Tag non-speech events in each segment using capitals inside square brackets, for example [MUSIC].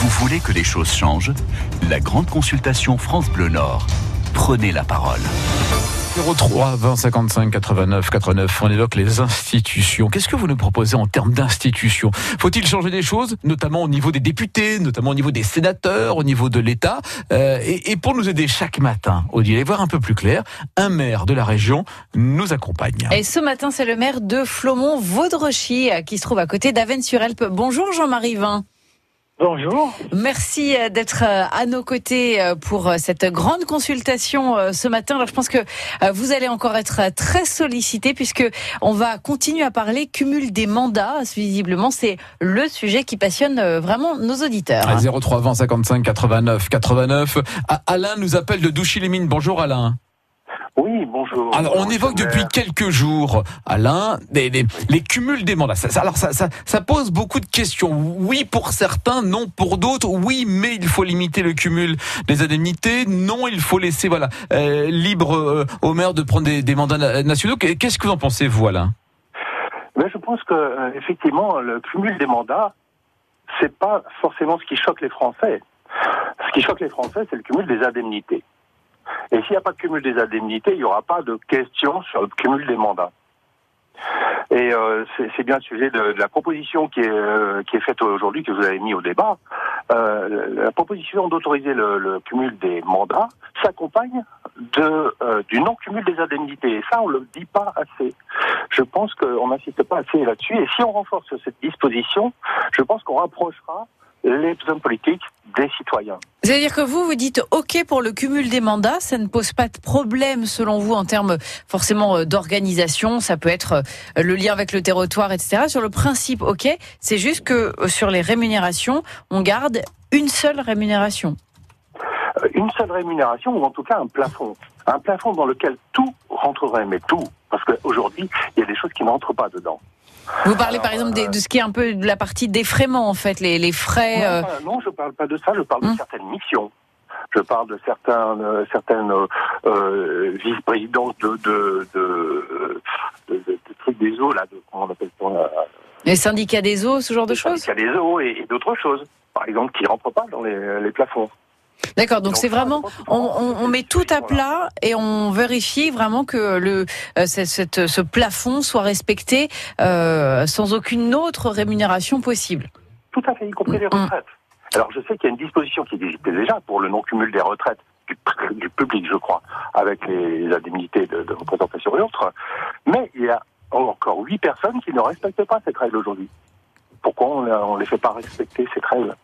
Vous voulez que les choses changent? La grande consultation France Bleu Nord. Prenez la parole. 03 20 55 89 89. On évoque les institutions. Qu'est-ce que vous nous proposez en termes d'institutions? Faut-il changer des choses, notamment au niveau des députés, notamment au niveau des sénateurs, au niveau de l'État? Euh, et, et, pour nous aider chaque matin, au y voir un peu plus clair, un maire de la région nous accompagne. Et ce matin, c'est le maire de Flomont-Vaudrechy qui se trouve à côté d'Avennes-sur-Elpe. Bonjour Jean-Marie Vin. Bonjour. Merci euh, d'être euh, à nos côtés euh, pour cette grande consultation ce matin. Alors je pense que vous allez encore être très sollicité puisque on va continuer à parler cumul des mandats. Visiblement, c'est le sujet qui passionne vraiment nos auditeurs. 03 20 55 89 89. Alain nous appelle de Douchy-les-Mines. Bonjour Alain. Oui, bonjour. Alors, on évoque depuis quelques jours, Alain, les, les, cumuls des mandats. Ça, alors, ça, pose beaucoup de questions. Oui pour certains, non pour d'autres. Oui, mais il faut limiter le cumul des indemnités. Non, il faut laisser voilà euh, libre euh, au maire de prendre des, des mandats nationaux. Qu'est-ce que vous en pensez, vous, Alain? Mais Je pense que euh, effectivement, le cumul des mandats, c'est pas forcément ce qui choque les Français. Ce qui choque les Français, c'est le cumul des indemnités. Et s'il n'y a pas de cumul des indemnités, il n'y aura pas de question sur le cumul des mandats. Et euh, c'est bien le sujet de, la proposition qui est, euh, qui est faite aujourd'hui, que vous avez mis au débat. Euh, la proposition d'autoriser le, le, cumul des mandats s'accompagne de euh, du non-cumul des indemnités. Et ça, on ne le dit pas assez. Je pense qu'on n'insiste pas assez là-dessus. Et si on renforce cette disposition, je pense qu'on rapprochera les hommes politiques des citoyens. C'est-à-dire que vous, vous dites OK pour le cumul des mandats, ça ne pose pas de problème selon vous en termes forcément euh, d'organisation, ça peut être euh, le lien avec le territoire, etc. Sur le principe, OK, c'est juste que euh, sur les rémunérations, on garde une seule rémunération. Une seule rémunération ou en tout cas un plafond. Un plafond dans lequel tout rentrerait, mais tout. Parce qu'aujourd'hui, il y a des choses qui ne rentrent pas dedans. Vous parlez par exemple de ce qui est un peu de la partie défraiement en fait, les, les frais. Non, euh... non, je parle pas de ça. Je parle hum. de certaines missions. Je parle de certains, euh, certaines euh, vice-présidences de de, de, de, de, trucs des eaux là, de, comment on appelle ça là, Les syndicats des eaux, ce genre de les choses? Syndicats des eaux et, et d'autres choses, par exemple, qui rentrent pas dans les, les plafonds. D'accord, donc c'est vraiment, on, on, on, met tout à plat et on vérifie vraiment que le euh, cette, ce plafond soit respecté euh, sans aucune autre rémunération possible. Tout à fait, y compris les retraites. Alors je sais qu'il y a une disposition qui existait déjà pour le non-cumul des retraites du, du, public, je crois, avec les indemnités de, de représentation et autres, mais il y a encore huit personnes qui ne respectent pas cette règle aujourd'hui. Pourquoi on ne les fait pas respecter cette règle?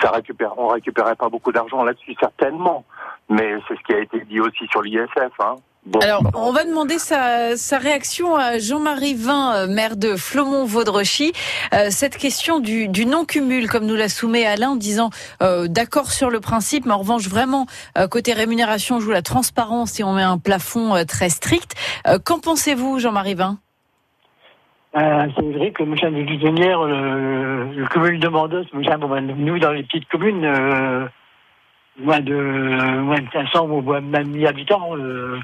Ça récupère, on récupérait pas beaucoup d'argent là-dessus certainement, mais c'est ce qui a été dit aussi sur l'ISF. Hein. Bon. Alors, on va demander sa, sa réaction à Jean-Marie Vin, maire de Flomont-Vaudrechy. Euh, cette question du, du non-cumul, comme nous l'a soumet Alain, en disant euh, d'accord sur le principe, mais en revanche, vraiment, euh, côté rémunération, on joue la transparence et on met un plafond euh, très strict. Euh, qu'en pensez-vous, Jean-Marie Vin? Euh, c'est vrai que moi, le, le cumul de mandats, nous, dans les petites communes, euh, moins, de, moins de 500 ou même 1000 habitants, euh,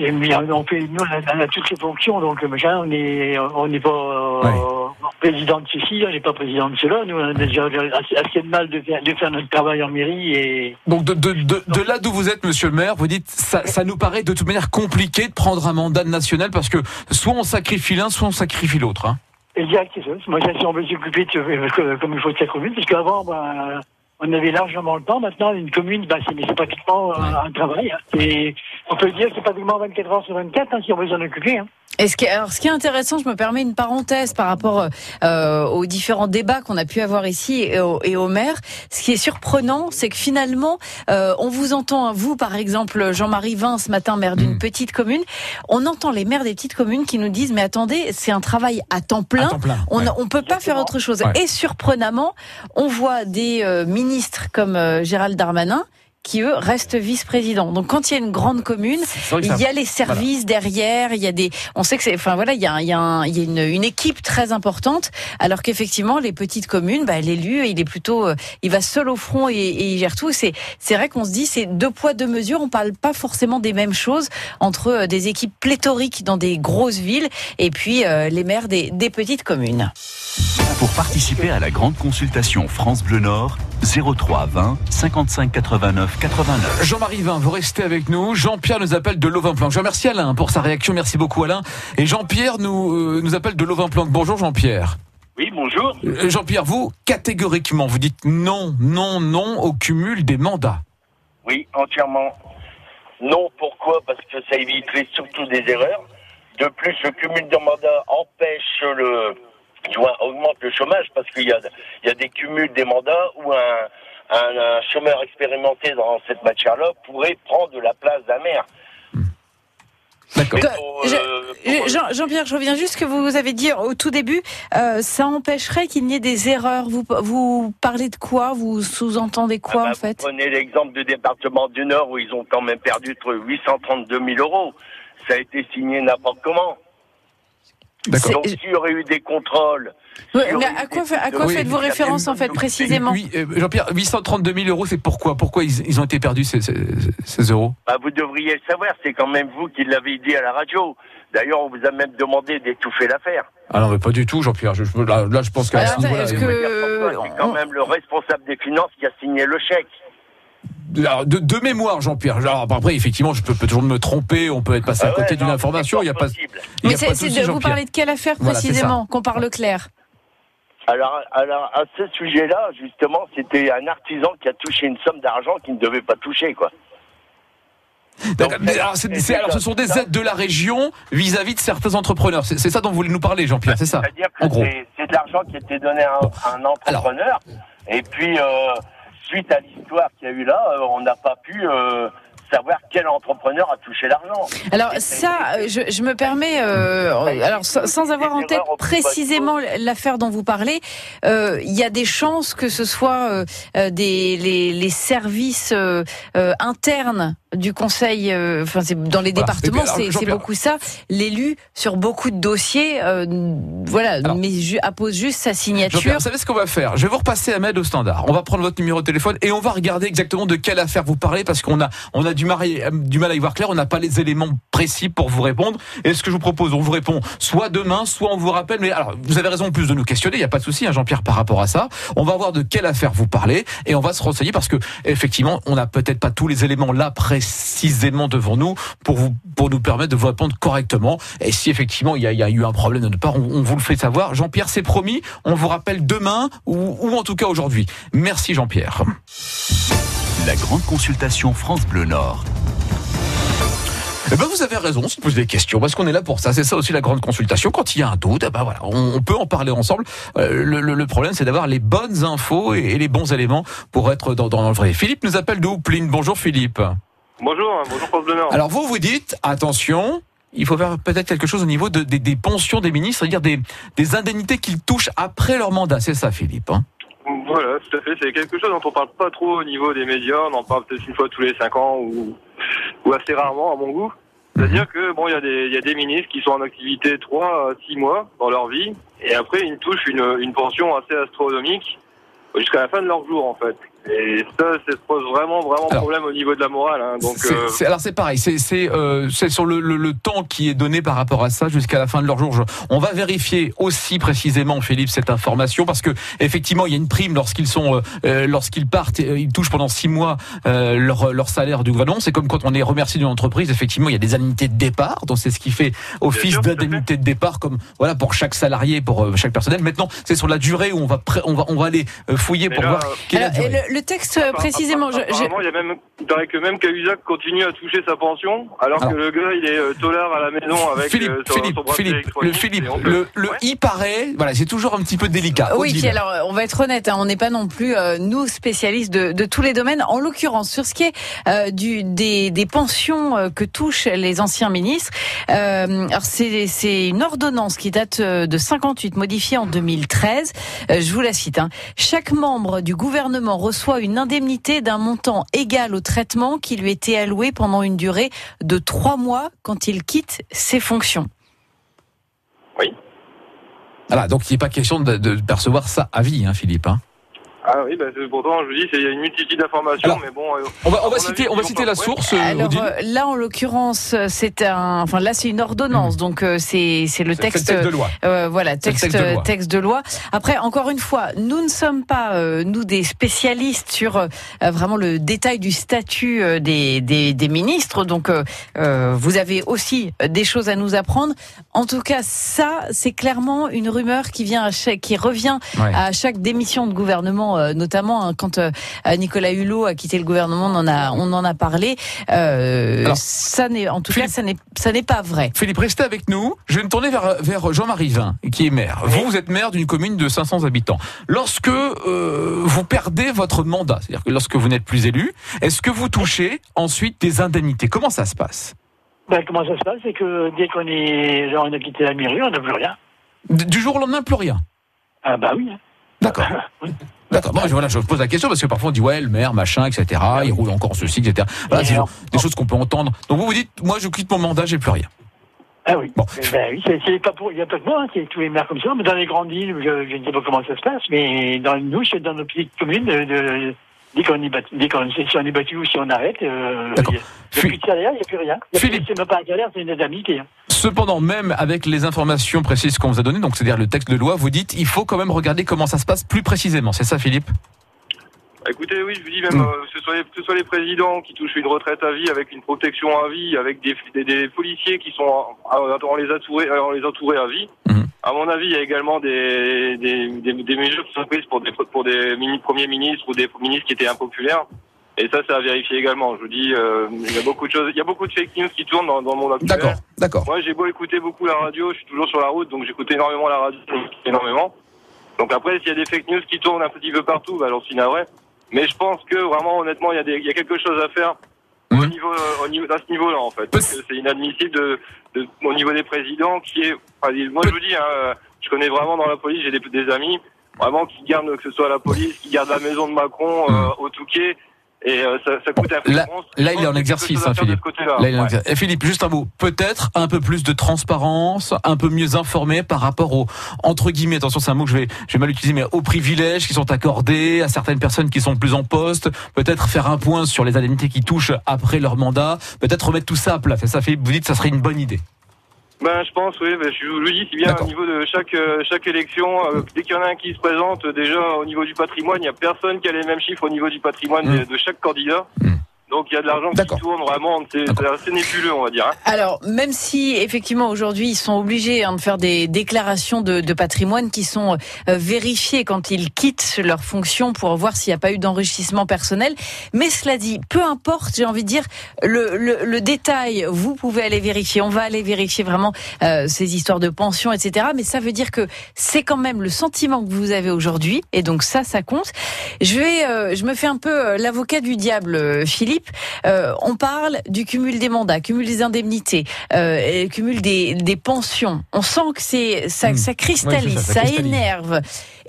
et, on, fait, nous, on a, on a, toutes ces fonctions, donc machin, on n'est on pas président de ceci, on n'est pas président de cela. Nous, on a déjà assez, assez de mal de faire, de faire, notre travail en mairie. Et... Donc, de, de, de, de là d'où vous êtes, monsieur le maire, vous dites, ça, ça nous paraît de toute manière compliqué de prendre un mandat national parce que soit on sacrifie l'un, soit on sacrifie l'autre. Hein. Exact, c'est ça. Moi, si on veut s'occuper comme il faut de sa commune, parce qu'avant, bah, on avait largement le temps. Maintenant, une commune, bah, c'est pratiquement ouais. un travail. Hein. Et on peut dire que c'est pratiquement 24 heures sur 24 hein, si on veut s'en occuper. Hein. Et ce qui, alors, ce qui est intéressant, je me permets une parenthèse par rapport euh, aux différents débats qu'on a pu avoir ici et au, et au maire. Ce qui est surprenant, c'est que finalement, euh, on vous entend, vous par exemple, Jean-Marie Vin, ce matin, maire d'une mmh. petite commune, on entend les maires des petites communes qui nous disent, mais attendez, c'est un travail à temps plein, à temps plein on ouais. ne peut pas faire autre chose. Ouais. Et surprenamment, on voit des euh, ministres comme euh, Gérald Darmanin qui eux restent vice-présidents. Donc quand il y a une grande commune, il y a les services derrière, il y a des, on sait que c'est, enfin voilà, il y a, il y a, il y a une, une, équipe très importante, alors qu'effectivement les petites communes, bah, l'élu il est plutôt, euh, il va seul au front et, et il gère tout. C'est, c'est vrai qu'on se dit c'est deux poids deux mesures. On parle pas forcément des mêmes choses entre euh, des équipes pléthoriques dans des grosses villes et puis euh, les maires des, des petites communes. Pour participer à la grande consultation France Bleu Nord, 03 20 55 89 89. Jean-Marie Vin, vous restez avec nous. Jean-Pierre nous appelle de Lovin-Planck. Je remercie Alain pour sa réaction. Merci beaucoup Alain. Et Jean-Pierre nous, euh, nous appelle de Lovin-Planck. Bonjour Jean-Pierre. Oui, bonjour. Euh, Jean-Pierre, vous, catégoriquement, vous dites non, non, non au cumul des mandats. Oui, entièrement. Non, pourquoi? Parce que ça éviterait surtout des erreurs. De plus, le cumul de mandats empêche le, tu vois, augmente le chômage parce qu'il y a, il y a des cumuls des mandats où un, un, un chômeur expérimenté dans cette matière-là pourrait prendre la place d'un maire. D'accord. Euh, Jean- Jean-Pierre, je reviens juste ce que vous avez dit au tout début. Euh, ça empêcherait qu'il n'y ait des erreurs. Vous, vous parlez de quoi? Vous sous-entendez quoi Ah bah, en fait? Vous prenez l'exemple du département du Nord où ils ont quand même perdu entre 832 000 euros. Ça a été signé n'importe comment. D'accord. Donc, s'il y aurait eu des contrôles. Y mais à quoi, des fait- à quoi Oui, faites-vous il référence en fait précisément Oui, euh, Jean-Pierre, 832 000 euros, c'est pourquoi? Pourquoi ils, ils ont été perdus ces, ces, ces euros? Bah, vous devriez le savoir, c'est quand même vous qui l'avez dit à la radio. D'ailleurs, on vous a même demandé d'étouffer l'affaire. Ah non, mais pas du tout, Jean-Pierre. Je- là, là, je pense qu'à Alors, ce niveau-là, est-ce il- que- C'est quand même le responsable des finances qui a signé le chèque. Alors, de, de mémoire, Jean-Pierre. Alors, après, effectivement, je peux, peux toujours me tromper, on peut être passé à Ah ouais, côté d'une information. c'est Il y a pas. Mais c'est- de vous parlez de quelle affaire Voilà, précisément Qu'on parle clair? Alors, alors, à ce sujet-là, justement, c'était un artisan qui a touché une somme d'argent qu'il ne devait pas toucher, quoi. D'accord, Donc, mais alors, ce sont des aides de la région vis-à-vis de certains entrepreneurs. C'est ça dont vous voulez nous parler, Jean-Pierre, c'est ça C'est-à-dire En que gros. c'est- de l'argent qui a été donné à un, Bon. à un entrepreneur. Et puis, euh, suite à l'histoire qu'il y a eu là, euh, on n'a pas pu euh, savoir quel entrepreneur a touché l'argent. Alors ça, euh, je, je me permets, euh, alors sans avoir en tête précisément l'affaire dont vous parlez, euh, il y a des chances que ce soit euh, des les, les services euh, euh, internes du conseil, euh, enfin c'est dans les Voilà. départements, alors, c'est beaucoup ça. L'élu sur beaucoup de dossiers, euh, voilà, Alors- mais ju- appose juste sa signature. Vous savez ce qu'on va faire? Je vais vous repasser Ahmed au standard. On va prendre votre numéro de téléphone et on va regarder exactement de quelle affaire vous parlez parce qu'on a on a du mal, à- du mal à y voir clair. On n'a pas les éléments précis pour vous répondre. Et ce que je vous propose, on vous répond soit demain, soit on vous rappelle. Mais alors, vous avez raison en plus de nous questionner. Il n'y a pas de souci, hein, Jean-Pierre, par rapport à ça. On va voir de quelle affaire vous parlez et on va se renseigner parce que effectivement, on n'a peut-être pas tous les éléments là précisément devant nous pour vous pour nous permettre de vous répondre correctement. Et si effectivement il y a, il y a eu un problème de notre part, on, on vous le fait savoir. Jean-Pierre, c'est promis. On vous rappelle demain ou, ou en tout cas aujourd'hui. Merci Jean-Pierre. La grande consultation France Bleu Nord. Eh ben vous avez raison, c'est de poser des questions, parce qu'on est là pour ça. C'est ça aussi la grande consultation. Quand il y a un doute, eh ben voilà, on, on peut en parler ensemble. Euh, le, le- le problème, c'est d'avoir les bonnes infos et, et les bons éléments pour être dans, dans le vrai. Philippe nous appelle de Houpline. Bonjour Philippe. Bonjour, bonjour France Bleu Nord. Alors vous vous dites, attention, il faut faire peut-être quelque chose au niveau de- des, des pensions des ministres, c'est-à-dire des, des indemnités qu'ils touchent après leur mandat. C'est ça Philippe. hein Voilà, tout à fait. C'est quelque chose dont on parle pas trop au niveau des médias. On en parle peut-être une fois tous les cinq ans ou, ou assez rarement, à mon goût. C'est-à-dire que bon, il y a des il y a des ministres qui sont en activité trois à six mois dans leur vie, et après ils touchent une une pension assez astronomique jusqu'à la fin de leur jour en fait. Et ça, ça pose vraiment vraiment Alors, problème au niveau de la morale. Hein. Donc C'est- euh, c'est- alors c'est pareil, c'est c'est euh, c'est sur le, le, le temps qui est donné par rapport à ça jusqu'à la fin de leur jour. Je- on va vérifier aussi précisément, Philippe, cette information parce que effectivement il y a une prime lorsqu'ils sont euh, euh, lorsqu'ils partent, euh, ils touchent pendant six mois euh, leur leur salaire du gouvernement. C'est comme quand on est remercié d'une entreprise. Effectivement, il y a des indemnités de départ, donc c'est ce qui fait office d'indemnité de départ, comme voilà pour chaque salarié, pour euh, chaque personnel. Maintenant, c'est sur la durée où on va pré- on va on va aller fouiller Mais pour là, voir quelle est la Alors, durée. Le, texte précisément, Apparemment, il y a même, il paraît que même Cahuzac continue à toucher sa pension, alors, Alors. que le gars, il est euh, tolard à la maison avec Philippe, euh, son, Philippe, son Philippe, le Philippe, peut- le, le Ouais. il paraît, voilà, c'est toujours un petit peu délicat. Oui, puis alors, on va être honnête, hein, on n'est pas non plus euh, nous spécialistes de, de tous les domaines. En l'occurrence, sur ce qui est euh, du, des, des pensions que touchent les anciens ministres, euh, alors c'est c'est une ordonnance qui date de 58, modifiée en 2013. Euh, je vous la cite. hein. Chaque membre du gouvernement reçoit reçoit une indemnité d'un montant égal au traitement qui lui était alloué pendant une durée de trois mois quand il quitte ses fonctions. Oui. Voilà, donc il n'est pas question de, de percevoir ça à vie, hein, Philippe. Hein. Ah oui, bah, c'est- pourtant, je vous dis, c'est- il y a une multitude d'informations, mais bon. euh, On va, on va citer, on va citer la source, euh, Alors euh, là, en l'occurrence, c'est un. Enfin là, c'est une ordonnance, donc euh, c'est c'est le texte. texte de loi. Euh, voilà, texte, texte de loi. texte de loi. Après, encore une fois, nous ne sommes pas, euh, nous, des spécialistes sur euh, vraiment le détail du statut euh, des, des, des ministres. Donc, euh, euh, vous avez aussi des choses à nous apprendre. En tout cas, ça, c'est clairement une rumeur qui vient à chaque, qui revient Ouais. à chaque démission de gouvernement, euh, notamment hein, quand euh, Nicolas Hulot a quitté le gouvernement, on en a, on en a parlé. Euh, Alors, ça n'est, en tout Philippe- cas, ça n'est, ça n'est pas vrai. Philippe, restez avec nous. Je vais me tourner vers, vers Jean-Marie Vin, qui est maire. Vous, vous êtes maire d'une commune de 500 habitants. Lorsque euh, vous perdez votre mandat, c'est-à-dire que lorsque vous n'êtes plus élu, est-ce que vous touchez ensuite des indemnités? Comment ça se passe? Ben, comment ça se passe? C'est que dès qu'on est, on a quitté la mairie, on n'a plus rien. D- Du jour au lendemain, plus rien. Ah bah oui. hein. D'accord. [LAUGHS] D'accord. Bon, je- voilà, je pose la question parce que parfois on dit ouais, le maire, machin, etc. Il roule encore ceci, etc. Voilà, c'est des choses qu'on peut entendre. Donc vous vous dites, moi je quitte mon mandat, j'ai plus rien. Ah oui. Bon. Eh Ben oui, c'est, pas pour, il n'y a pas que moi, hein, c'est tous les maires comme ça. Mais dans les grandes villes, je, je ne sais pas comment ça se passe, mais dans nous, c'est dans nos petites communes, de, de- dès qu'on est battu, dès qu'on si on est battu ou si on arrête, euh, D'accord. il n'y a, plus de salaire, il n'y a plus rien. Il y a Philippe. plus- c'est même pas un salaire, c'est une indemnité. hein. Cependant, même avec les informations précises qu'on vous a données, donc c'est-à-dire le texte de loi, vous dites, il faut quand même regarder comment ça se passe plus précisément. C'est ça, Philippe? Écoutez, oui, je vous dis même, Mm. euh, que, ce soit les, que ce soit les présidents qui touchent une retraite à vie avec une protection à vie, avec des, des, des policiers qui sont, on les entourait, on les entourait à vie. Mhm. À mon avis, il y a également des, des, des, des mesures qui sont prises pour des, pour des mini premiers ministres ou des ministres qui étaient impopulaires. Et ça, c'est à vérifier également. Je vous dis, euh, il y a beaucoup de choses, il y a beaucoup de fake news qui tournent dans, dans le monde actuel. D'accord, d'accord. Moi, j'ai beau écouter beaucoup la radio, je suis toujours sur la route, donc j'écoute énormément la radio, énormément. Donc après, s'il y a des fake news qui tournent un petit peu partout, bah, alors c'est navré. Mais je pense que vraiment, honnêtement, il y a, des, il y a quelque chose à faire. Au niveau, à ce niveau-là, en fait. C'est inadmissible de, de, au niveau des présidents qui est, enfin, moi, je vous dis, hein, je connais vraiment dans la police, j'ai des, des amis, vraiment, qui gardent, que ce soit la police, qui gardent la maison de Macron, euh, au Touquet, et euh, ça, ça coûte Là- monstre. là, il est en exercice, hein, Philippe. Là, il en Ouais. exerce. Et Philippe, juste un mot. Peut-être un peu plus de transparence, un peu mieux informé par rapport aux, entre guillemets, attention, c'est un mot que je vais, je vais mal utiliser, mais aux privilèges qui sont accordés à certaines personnes qui sont plus en poste. Peut-être faire un point sur les indemnités qui touchent après leur mandat. Peut-être remettre tout ça à plat. C'est ça, Philippe. Vous dites que ça serait une bonne idée. Ben, je pense, oui. Ben, je vous le dis, c'est bien au niveau de chaque euh, chaque élection. euh, dès qu'il y en a un qui se présente, euh, déjà au niveau du patrimoine, il n'y a personne qui a les mêmes chiffres au niveau du patrimoine de, de chaque candidat. Mm. Donc il y a de l'argent qui tourne vraiment. C'est assez nébuleux, on va dire. hein. Alors, même si effectivement aujourd'hui ils sont obligés hein, de faire des déclarations de, de patrimoine qui sont euh, vérifiées quand ils quittent leur fonction pour voir s'il n'y a pas eu d'enrichissement personnel, mais cela dit, peu importe, j'ai envie de dire le, le, le détail, vous pouvez aller vérifier. On va aller vérifier vraiment euh, ces histoires de pension, etc. Mais ça veut dire que c'est quand même le sentiment que vous avez aujourd'hui, et donc ça, ça compte. Je vais, euh, je me fais un peu euh, l'avocat du diable, euh, Euh, on parle du cumul des mandats, cumul des indemnités, euh, cumul des, des pensions. On sent que c'est ça, Hmm. ça cristallise, ça, ça ça, cristallise. énerve.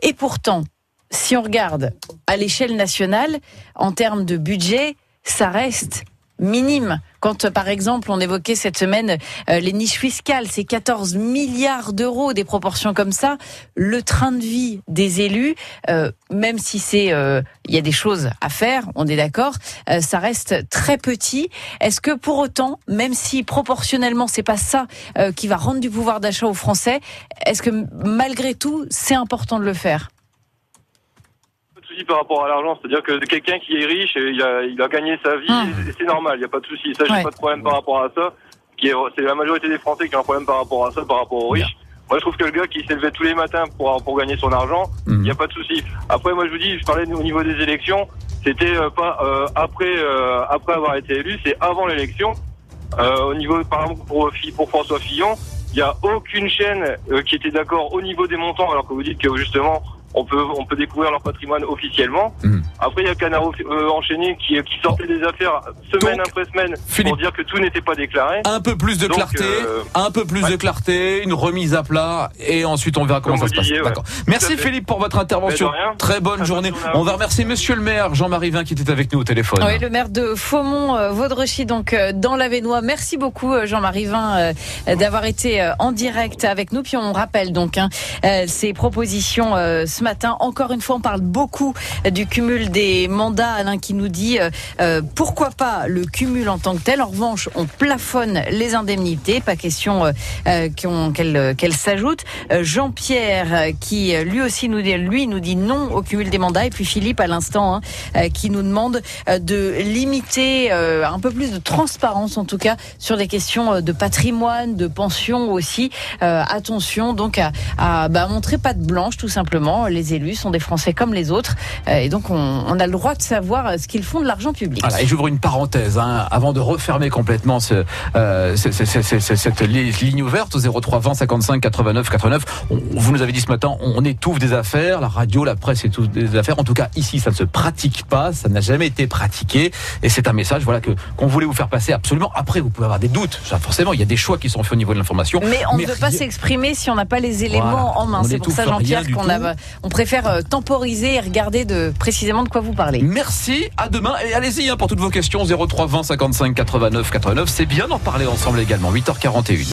Et pourtant, si on regarde à l'échelle nationale, en termes de budget, ça reste minime. Quand, par exemple, on évoquait cette semaine euh, les niches fiscales, c'est 14 milliards d'euros, des proportions comme ça. Le train de vie des élus, euh, même si c'est, euh, il y a des choses à faire, on est d'accord, euh, ça reste très petit. Est-ce que pour autant, même si proportionnellement c'est pas ça euh, qui va rendre du pouvoir d'achat aux Français, est-ce que malgré tout c'est important de le faire? Souci par rapport à l'argent. C'est-à-dire que quelqu'un qui est riche, et il a, il a gagné sa vie, Hmm. c'est normal. Il n'y a pas de souci. Ça, j'ai Ouais. pas de problème par rapport à ça. C'est la majorité des Français qui ont un problème par rapport à ça, par rapport aux riches. Moi, je trouve que le gars qui s'est levé tous les matins pour, pour gagner son argent, il Mhm. n'y a pas de souci. Après, moi, je vous dis, je parlais au niveau des élections, c'était euh, pas euh, après euh, après avoir été élu, c'est avant l'élection. Au niveau, par exemple, pour, pour François Fillon, il n'y a aucune chaîne qui était d'accord au niveau des montants, alors que vous dites que justement, on peut on peut découvrir leur patrimoine officiellement. Mhm. Après, il y a Canard euh, enchaîné qui, qui sortait des affaires semaine Donc, après semaine Philippe- pour dire que tout n'était pas déclaré. Un peu plus de Donc, clarté, euh, un peu plus ouais. de clarté, une remise à plat, et ensuite on verra comment Comme ça se passe. ouais. Merci. Philippe pour votre intervention. Très bonne Très journée. On va remercier Monsieur le maire Jean-Marie Vin qui était avec nous au téléphone. Oui, le maire de donc euh, dans l'Avenois. Merci beaucoup, euh, Jean-Marie Vin, euh, d'avoir été euh, en direct avec nous. Puis on rappelle donc hein, euh, ces propositions euh, ce matin. Encore une fois, on parle beaucoup du cumul des mandats. Alain qui nous dit euh, euh, pourquoi pas le cumul en tant que tel? En revanche, on plafonne les indemnités. Pas question euh, qu'elles s'ajoutent. Jean-Pierre qui lui aussi nous dit, lui nous dit non au cumul des mandats. Et puis Philippe à l'instant hein, qui nous demande de limiter un peu plus de transparence en tout cas sur les questions de patrimoine, de pension aussi. Attention donc à, bah, montrer patte blanche tout simplement. Les élus sont des Français comme les autres euh, et donc on, on a le droit de savoir euh, ce qu'ils font de l'argent public. Voilà, et j'ouvre une parenthèse hein, avant de refermer complètement ce, euh, ce- ce- ce- ce- ce- cette li- ligne ouverte au 03 20 55 89 89. On- vous nous avez dit ce matin, on étouffe des affaires, la radio, la presse étouffe des affaires. En tout cas, ici, ça ne se pratique pas, ça n'a jamais été pratiqué, et c'est un message, voilà, que qu'on voulait vous faire passer absolument. Après, vous pouvez avoir des doutes. Forcément, il y a des choix qui sont faits au niveau de l'information. Mais on ne veut pas s'exprimer si on n'a pas les éléments Voilà. en main. C'est pour ça, Jean-Pierre, qu'on a, on préfère euh, temporiser et regarder de précisément de quoi vous parlez. Merci, à demain et allez-y hein, pour toutes vos questions 03 20 55 89 89. C'est bien d'en parler ensemble également. 8h41.